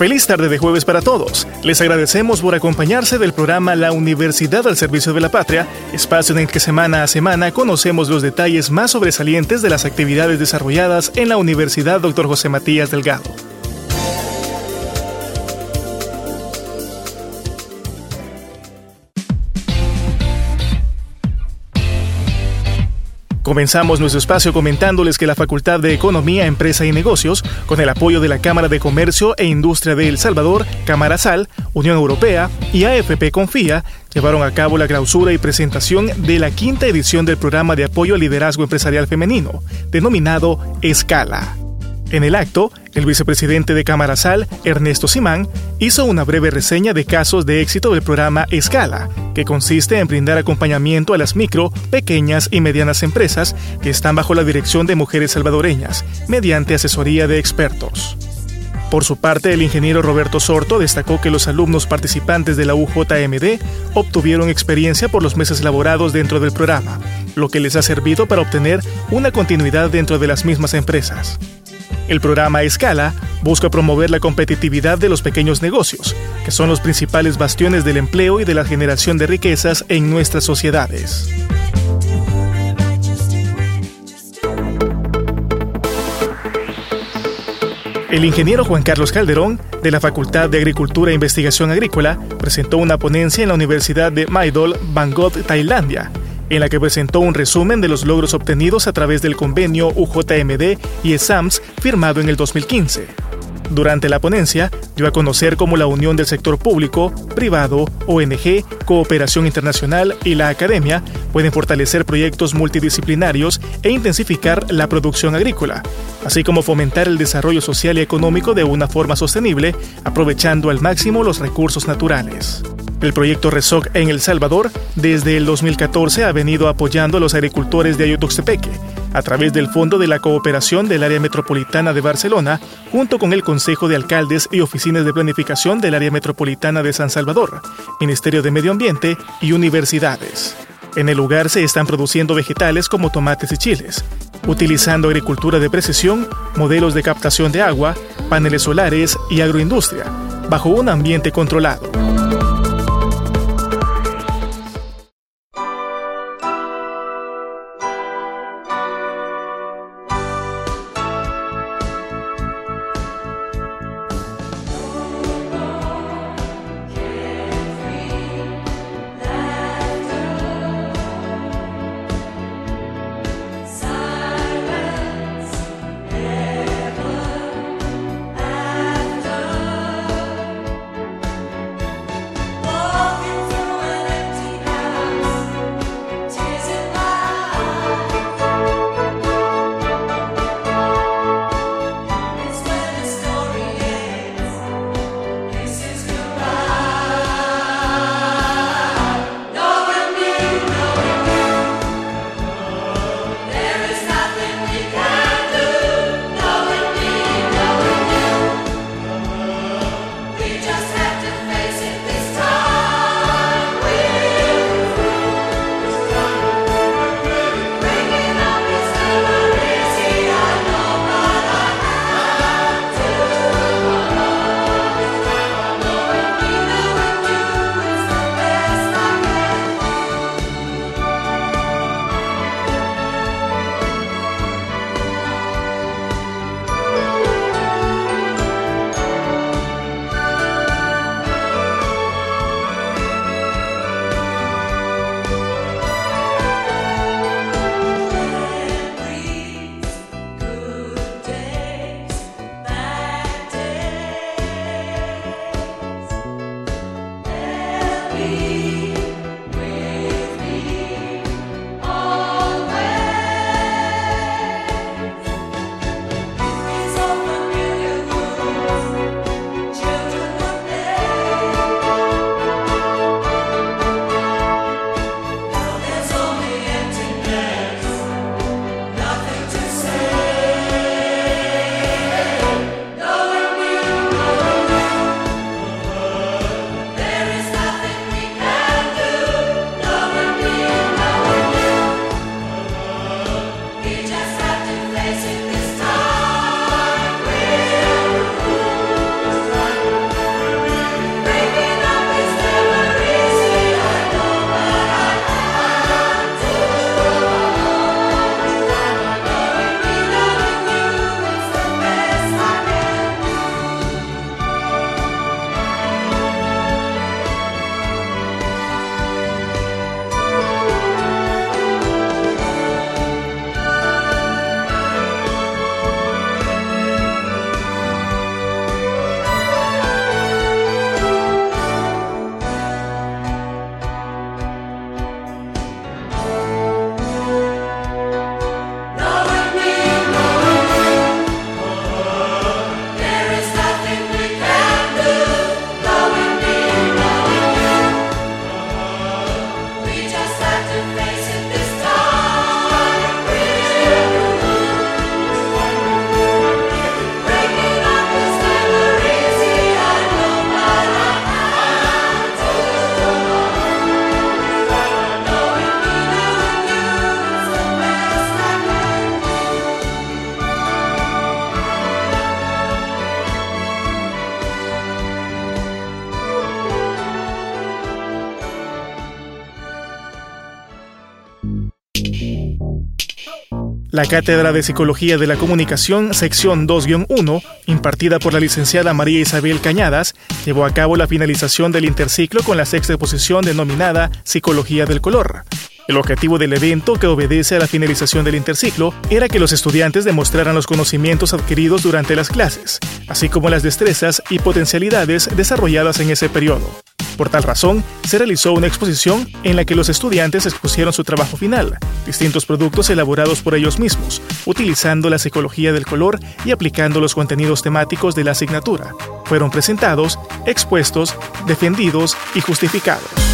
Feliz tarde de jueves para todos. Les agradecemos por acompañarse del programa La Universidad al Servicio de la Patria, espacio en el que semana a semana conocemos los detalles más sobresalientes de las actividades desarrolladas en la Universidad Dr. José Matías Delgado. Comenzamos nuestro espacio comentándoles que la Facultad de Economía, Empresa y Negocios, con el apoyo de la Cámara de Comercio e Industria de El Salvador, Cámara Sal, Unión Europea y AFP Confía, llevaron a cabo la clausura y presentación de la quinta edición del programa de apoyo al liderazgo empresarial femenino, denominado Escala. En el acto, el vicepresidente de Camarasal, Ernesto Simán, hizo una breve reseña de casos de éxito del programa Escala, que consiste en brindar acompañamiento a las micro, pequeñas y medianas empresas que están bajo la dirección de mujeres salvadoreñas, mediante asesoría de expertos. Por su parte, el ingeniero Roberto Sorto destacó que los alumnos participantes de la UJMD obtuvieron experiencia por los meses laborados dentro del programa, lo que les ha servido para obtener una continuidad dentro de las mismas empresas. El programa Escala busca promover la competitividad de los pequeños negocios, que son los principales bastiones del empleo y de la generación de riquezas en nuestras sociedades. El ingeniero Juan Carlos Calderón, de la Facultad de Agricultura e Investigación Agrícola, presentó una ponencia en la Universidad de Maidol, Bangkok, Tailandia, en la que presentó un resumen de los logros obtenidos a través del convenio UJMD y ESAMS firmado en el 2015. Durante la ponencia, dio a conocer cómo la unión del sector público, privado, ONG, cooperación internacional y la academia pueden fortalecer proyectos multidisciplinarios e intensificar la producción agrícola, así como fomentar el desarrollo social y económico de una forma sostenible, aprovechando al máximo los recursos naturales. El proyecto RESOC en El Salvador desde el 2014 ha venido apoyando a los agricultores de Ayotuxtepeque a través del Fondo de la Cooperación del Área Metropolitana de Barcelona, junto con el Consejo de Alcaldes y Oficinas de Planificación del Área Metropolitana de San Salvador, Ministerio de Medio Ambiente y universidades. En el lugar se están produciendo vegetales como tomates y chiles, utilizando agricultura de precisión, modelos de captación de agua, paneles solares y agroindustria, bajo un ambiente controlado. La Cátedra de Psicología de la Comunicación, sección 2-1, impartida por la licenciada María Isabel Cañadas, llevó a cabo la finalización del interciclo con la sexta exposición denominada Psicología del Color. El objetivo del evento, que obedece a la finalización del interciclo, era que los estudiantes demostraran los conocimientos adquiridos durante las clases, así como las destrezas y potencialidades desarrolladas en ese periodo. Por tal razón, se realizó una exposición en la que los estudiantes expusieron su trabajo final, distintos productos elaborados por ellos mismos, utilizando la psicología del color y aplicando los contenidos temáticos de la asignatura. Fueron presentados, expuestos, defendidos y justificados.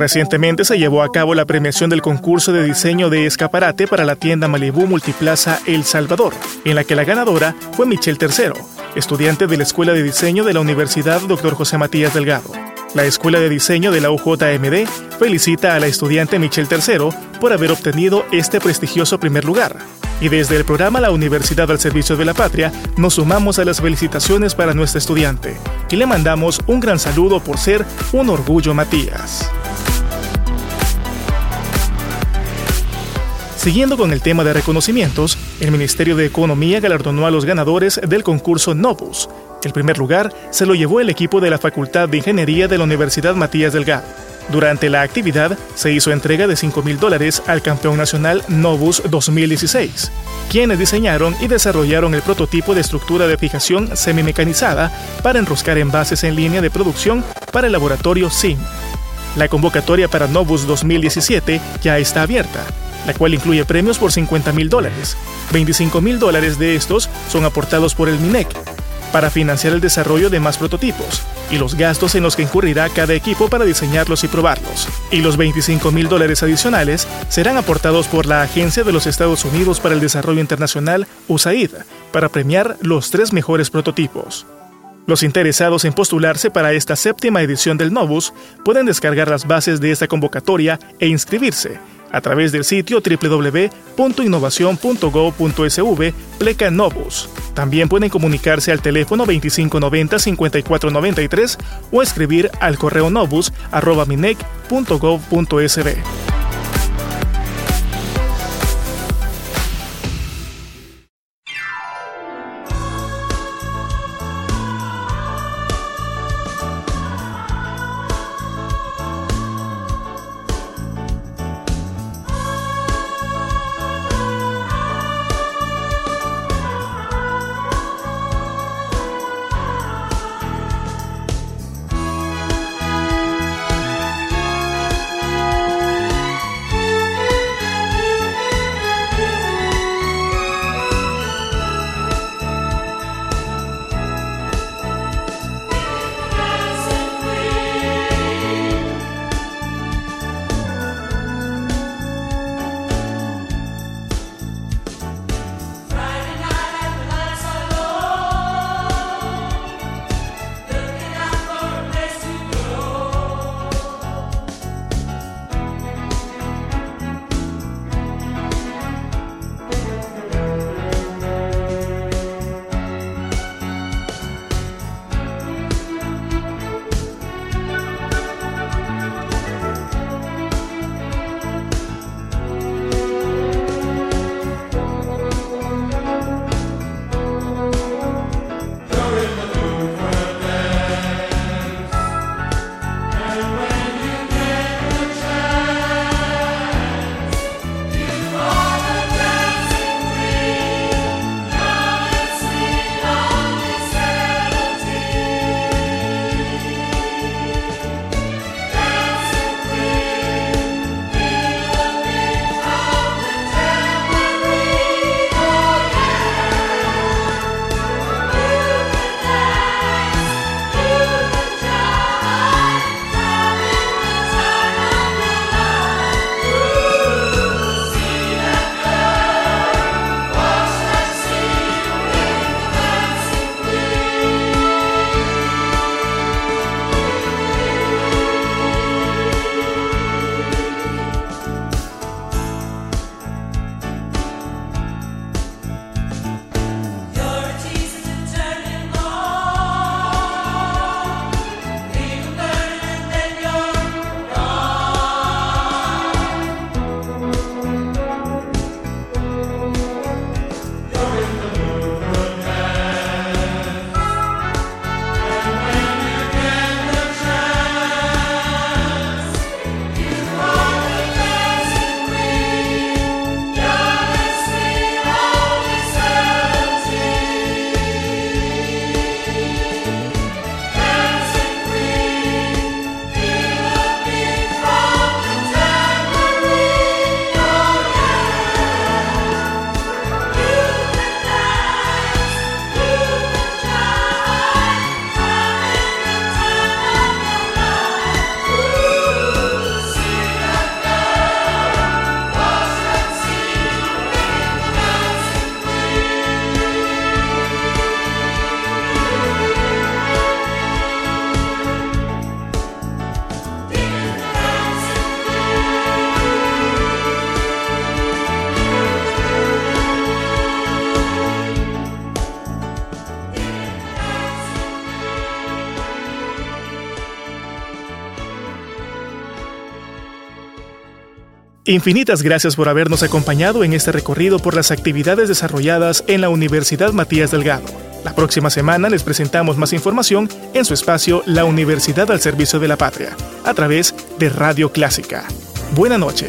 Recientemente se llevó a cabo la premiación del concurso de diseño de escaparate para la tienda Malibu Multiplaza El Salvador, en la que la ganadora fue Michelle Tercero, estudiante de la Escuela de Diseño de la Universidad Dr. José Matías Delgado. La Escuela de Diseño de la UJMD felicita a la estudiante Michelle Tercero por haber obtenido este prestigioso primer lugar. Y desde el programa La Universidad al Servicio de la Patria nos sumamos a las felicitaciones para nuestra estudiante y le mandamos un gran saludo por ser un orgullo Matías. Siguiendo con el tema de reconocimientos, el Ministerio de Economía galardonó a los ganadores del concurso Novus. El primer lugar se lo llevó el equipo de la Facultad de Ingeniería de la Universidad Matías Delgado. Durante la actividad se hizo entrega de 5 mil dólares al campeón nacional Novus 2016, quienes diseñaron y desarrollaron el prototipo de estructura de fijación semimecanizada para enroscar envases en línea de producción para el laboratorio SIM. La convocatoria para Novus 2017 ya está abierta la cual incluye premios por 50 mil dólares. 25 mil dólares de estos son aportados por el MINEC para financiar el desarrollo de más prototipos y los gastos en los que incurrirá cada equipo para diseñarlos y probarlos. Y los 25 mil dólares adicionales serán aportados por la Agencia de los Estados Unidos para el Desarrollo Internacional, USAID, para premiar los tres mejores prototipos. Los interesados en postularse para esta séptima edición del Novus pueden descargar las bases de esta convocatoria e inscribirse a través del sitio www.innovación.gov.sv pleca Novus. También pueden comunicarse al teléfono 2590-5493 o escribir al correo novus.minec.gov.sv. Infinitas gracias por habernos acompañado en este recorrido por las actividades desarrolladas en la Universidad Matías Delgado. La próxima semana les presentamos más información en su espacio La Universidad al Servicio de la Patria, a través de Radio Clásica. Buena noche.